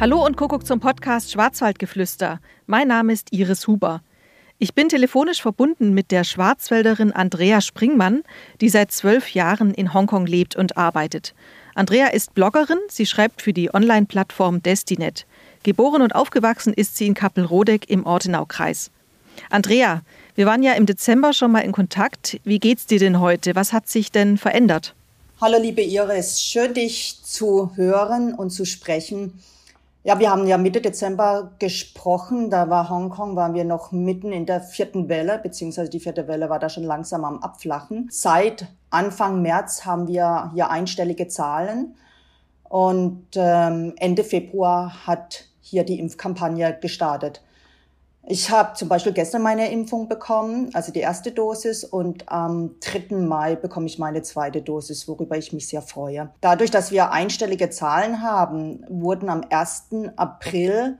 Hallo und Kuckuck zum Podcast Schwarzwaldgeflüster. Mein Name ist Iris Huber. Ich bin telefonisch verbunden mit der Schwarzwälderin Andrea Springmann, die seit zwölf Jahren in Hongkong lebt und arbeitet. Andrea ist Bloggerin, sie schreibt für die Online-Plattform Destinet. Geboren und aufgewachsen ist sie in Kappelrodeck im Ortenaukreis. Andrea, wir waren ja im Dezember schon mal in Kontakt. Wie geht's dir denn heute? Was hat sich denn verändert? Hallo liebe Iris, schön dich zu hören und zu sprechen. Ja, wir haben ja Mitte Dezember gesprochen. Da war Hongkong, waren wir noch mitten in der vierten Welle, beziehungsweise die vierte Welle war da schon langsam am Abflachen. Seit Anfang März haben wir hier einstellige Zahlen und ähm, Ende Februar hat hier die Impfkampagne gestartet. Ich habe zum Beispiel gestern meine Impfung bekommen, also die erste Dosis, und am 3. Mai bekomme ich meine zweite Dosis, worüber ich mich sehr freue. Dadurch, dass wir einstellige Zahlen haben, wurden am 1. April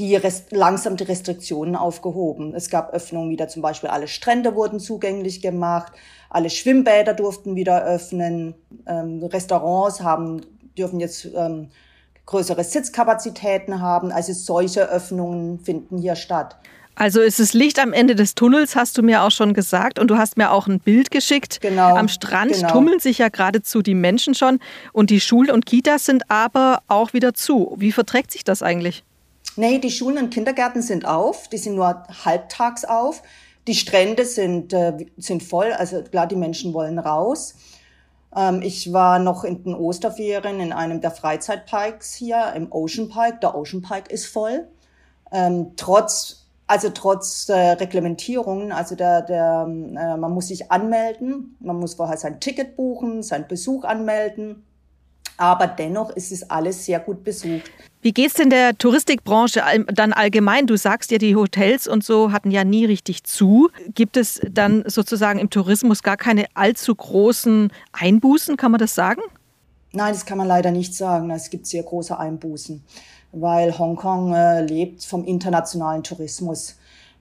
die Rest langsam die Restriktionen aufgehoben. Es gab Öffnungen wieder, zum Beispiel alle Strände wurden zugänglich gemacht, alle Schwimmbäder durften wieder öffnen, ähm, Restaurants haben dürfen jetzt ähm, größere Sitzkapazitäten haben. Also solche Öffnungen finden hier statt. Also ist es Licht am Ende des Tunnels, hast du mir auch schon gesagt. Und du hast mir auch ein Bild geschickt. Genau. Am Strand genau. tummeln sich ja geradezu die Menschen schon. Und die Schulen und Kitas sind aber auch wieder zu. Wie verträgt sich das eigentlich? Nee, die Schulen und Kindergärten sind auf. Die sind nur halbtags auf. Die Strände sind, äh, sind voll. Also klar, die Menschen wollen raus. Ähm, ich war noch in den Osterferien in einem der Freizeitparks hier im Ocean Park. Der Ocean Park ist voll. Ähm, trotz, also trotz äh, Reglementierungen, also der, der, äh, man muss sich anmelden, man muss vorher sein Ticket buchen, seinen Besuch anmelden. Aber dennoch ist es alles sehr gut besucht. Wie geht es denn der Touristikbranche dann allgemein? Du sagst ja, die Hotels und so hatten ja nie richtig zu. Gibt es dann sozusagen im Tourismus gar keine allzu großen Einbußen, kann man das sagen? Nein, das kann man leider nicht sagen. Es gibt sehr große Einbußen, weil Hongkong äh, lebt vom internationalen Tourismus.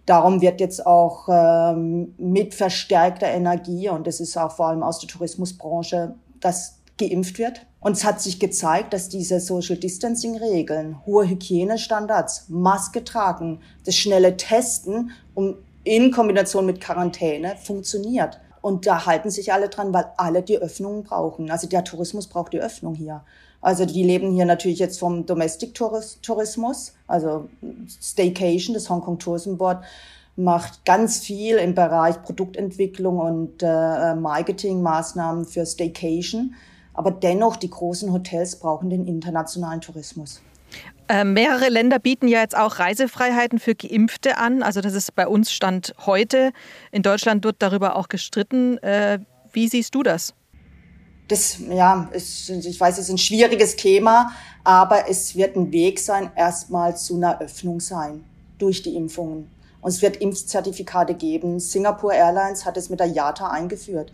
Darum wird jetzt auch ähm, mit verstärkter Energie, und das ist auch vor allem aus der Tourismusbranche, das geimpft wird. Und es hat sich gezeigt, dass diese Social Distancing Regeln, hohe Hygienestandards, Maske tragen, das schnelle Testen um, in Kombination mit Quarantäne funktioniert. Und da halten sich alle dran, weil alle die Öffnungen brauchen. Also der Tourismus braucht die Öffnung hier. Also die leben hier natürlich jetzt vom Domestic Tourismus, also Staycation, das Hong Kong Tourism Board macht ganz viel im Bereich Produktentwicklung und äh, Marketingmaßnahmen für Staycation. Aber dennoch, die großen Hotels brauchen den internationalen Tourismus. Äh, mehrere Länder bieten ja jetzt auch Reisefreiheiten für Geimpfte an. Also das ist bei uns Stand heute. In Deutschland wird darüber auch gestritten. Äh, wie siehst du das? Das, ja, ist, ich weiß, es ist ein schwieriges Thema, aber es wird ein Weg sein, erstmal zu einer Öffnung sein durch die Impfungen. Und es wird Impfzertifikate geben. Singapore Airlines hat es mit der IATA eingeführt.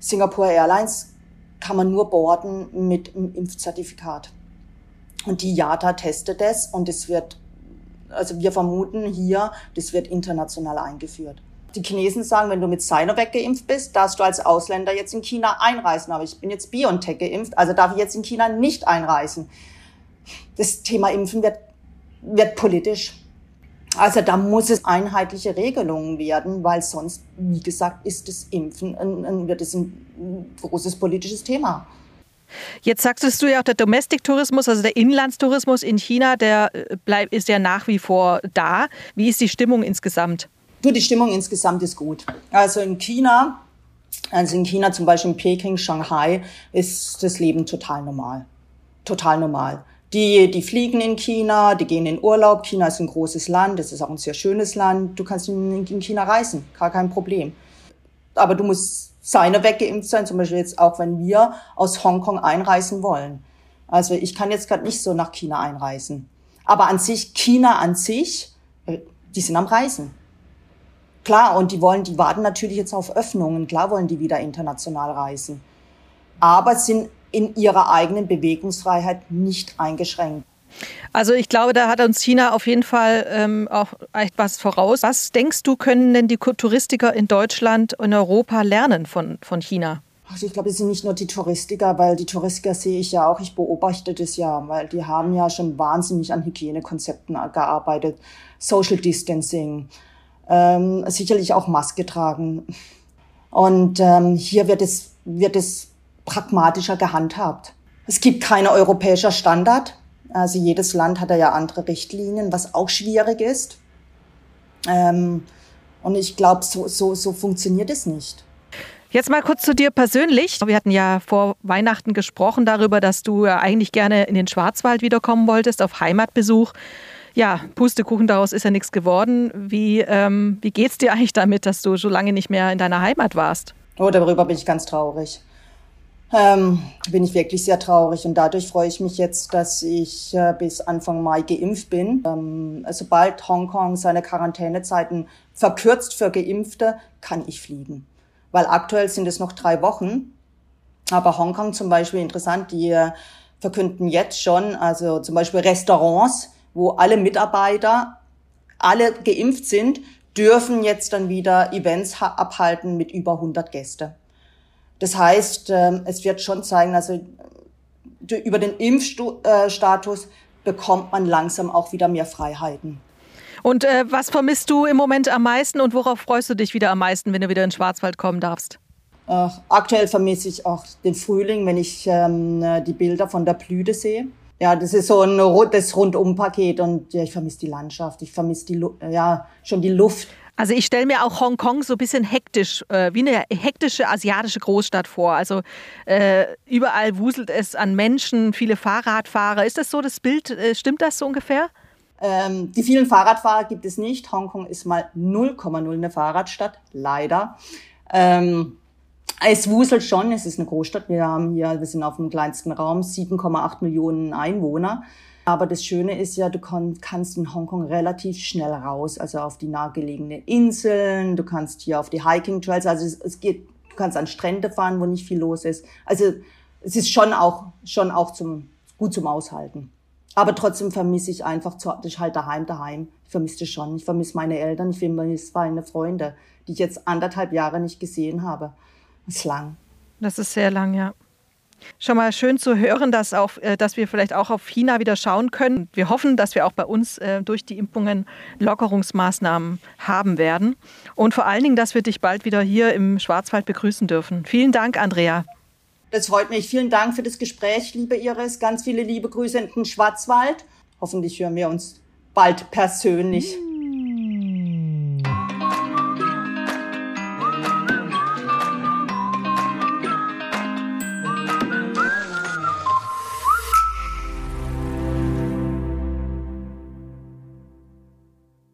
Singapore Airlines kann man nur boarden mit einem Impfzertifikat. Und die JATA testet es und es wird, also wir vermuten hier, das wird international eingeführt. Die Chinesen sagen, wenn du mit Sinovac geimpft bist, darfst du als Ausländer jetzt in China einreisen. Aber ich bin jetzt BioNTech geimpft, also darf ich jetzt in China nicht einreisen. Das Thema Impfen wird, wird politisch. Also da muss es einheitliche Regelungen werden, weil sonst, wie gesagt, ist das Impfen, ein, ein, wird es ein großes politisches Thema. Jetzt sagtest du ja auch, der Domestic-Tourismus, also der Inlandstourismus in China, der äh, bleibt, ist ja nach wie vor da. Wie ist die Stimmung insgesamt? Du, die Stimmung insgesamt ist gut. Also in China, also in China zum Beispiel in Peking, Shanghai, ist das Leben total normal. Total normal. Die, die fliegen in China, die gehen in Urlaub. China ist ein großes Land, es ist auch ein sehr schönes Land. Du kannst in, in China reisen, gar kein Problem. Aber du musst seine weggeimpft sein, zum Beispiel jetzt auch, wenn wir aus Hongkong einreisen wollen. Also ich kann jetzt gerade nicht so nach China einreisen. Aber an sich, China an sich, äh, die sind am Reisen. Klar, und die wollen, die warten natürlich jetzt auf Öffnungen. Klar wollen die wieder international reisen. Aber sind in ihrer eigenen Bewegungsfreiheit nicht eingeschränkt. Also ich glaube, da hat uns China auf jeden Fall ähm, auch echt was voraus. Was denkst du, können denn die Touristiker in Deutschland und Europa lernen von, von China? Also ich glaube, es sind nicht nur die Touristiker, weil die Touristiker sehe ich ja auch, ich beobachte das ja, weil die haben ja schon wahnsinnig an Hygienekonzepten gearbeitet, Social Distancing, ähm, sicherlich auch Maske tragen. Und ähm, hier wird es, wird es pragmatischer gehandhabt. Es gibt keine europäischer Standard. Also jedes Land hat ja andere Richtlinien, was auch schwierig ist. Ähm, und ich glaube, so, so, so funktioniert es nicht. Jetzt mal kurz zu dir persönlich. Wir hatten ja vor Weihnachten gesprochen darüber, dass du ja eigentlich gerne in den Schwarzwald wiederkommen wolltest, auf Heimatbesuch. Ja, Pustekuchen, daraus ist ja nichts geworden. Wie, ähm, wie geht's dir eigentlich damit, dass du so lange nicht mehr in deiner Heimat warst? Oh, darüber bin ich ganz traurig. Ähm, bin ich wirklich sehr traurig und dadurch freue ich mich jetzt, dass ich äh, bis Anfang Mai geimpft bin. Ähm, sobald Hongkong seine Quarantänezeiten verkürzt für Geimpfte, kann ich fliegen. Weil aktuell sind es noch drei Wochen. Aber Hongkong zum Beispiel interessant, die äh, verkünden jetzt schon, also zum Beispiel Restaurants, wo alle Mitarbeiter alle geimpft sind, dürfen jetzt dann wieder Events abhalten mit über 100 Gäste. Das heißt, ähm, es wird schon zeigen, also über den Impfstatus bekommt man langsam auch wieder mehr Freiheiten. Und äh, was vermisst du im Moment am meisten und worauf freust du dich wieder am meisten, wenn du wieder in den Schwarzwald kommen darfst? Äh, aktuell vermisse ich auch den Frühling, wenn ich ähm, die Bilder von der Blüte sehe ja, das ist so ein das Rundumpaket und ja, ich vermisse die Landschaft, ich vermisse die, ja, schon die Luft. Also ich stelle mir auch Hongkong so ein bisschen hektisch, äh, wie eine hektische asiatische Großstadt vor. Also äh, überall wuselt es an Menschen, viele Fahrradfahrer. Ist das so das Bild? Äh, stimmt das so ungefähr? Ähm, die vielen Fahrradfahrer gibt es nicht. Hongkong ist mal 0,0 eine Fahrradstadt, leider. Ähm, es wuselt schon, es ist eine Großstadt. Wir haben hier, wir sind auf dem kleinsten Raum, 7,8 Millionen Einwohner. Aber das Schöne ist ja, du kannst in Hongkong relativ schnell raus, also auf die nahegelegenen Inseln, du kannst hier auf die Hiking Trails, also es, es geht, du kannst an Strände fahren, wo nicht viel los ist. Also es ist schon auch, schon auch zum, gut zum Aushalten. Aber trotzdem vermisse ich einfach, zu, ich halt daheim, daheim. Ich vermisse das schon. Ich vermisse meine Eltern, ich vermisse meine Freunde, die ich jetzt anderthalb Jahre nicht gesehen habe. Das ist lang. Das ist sehr lang, ja. Schon mal schön zu hören, dass, auch, äh, dass wir vielleicht auch auf China wieder schauen können. Wir hoffen, dass wir auch bei uns äh, durch die Impfungen Lockerungsmaßnahmen haben werden. Und vor allen Dingen, dass wir dich bald wieder hier im Schwarzwald begrüßen dürfen. Vielen Dank, Andrea. Das freut mich. Vielen Dank für das Gespräch, liebe Iris. Ganz viele liebe Grüße in den Schwarzwald. Hoffentlich hören wir uns bald persönlich.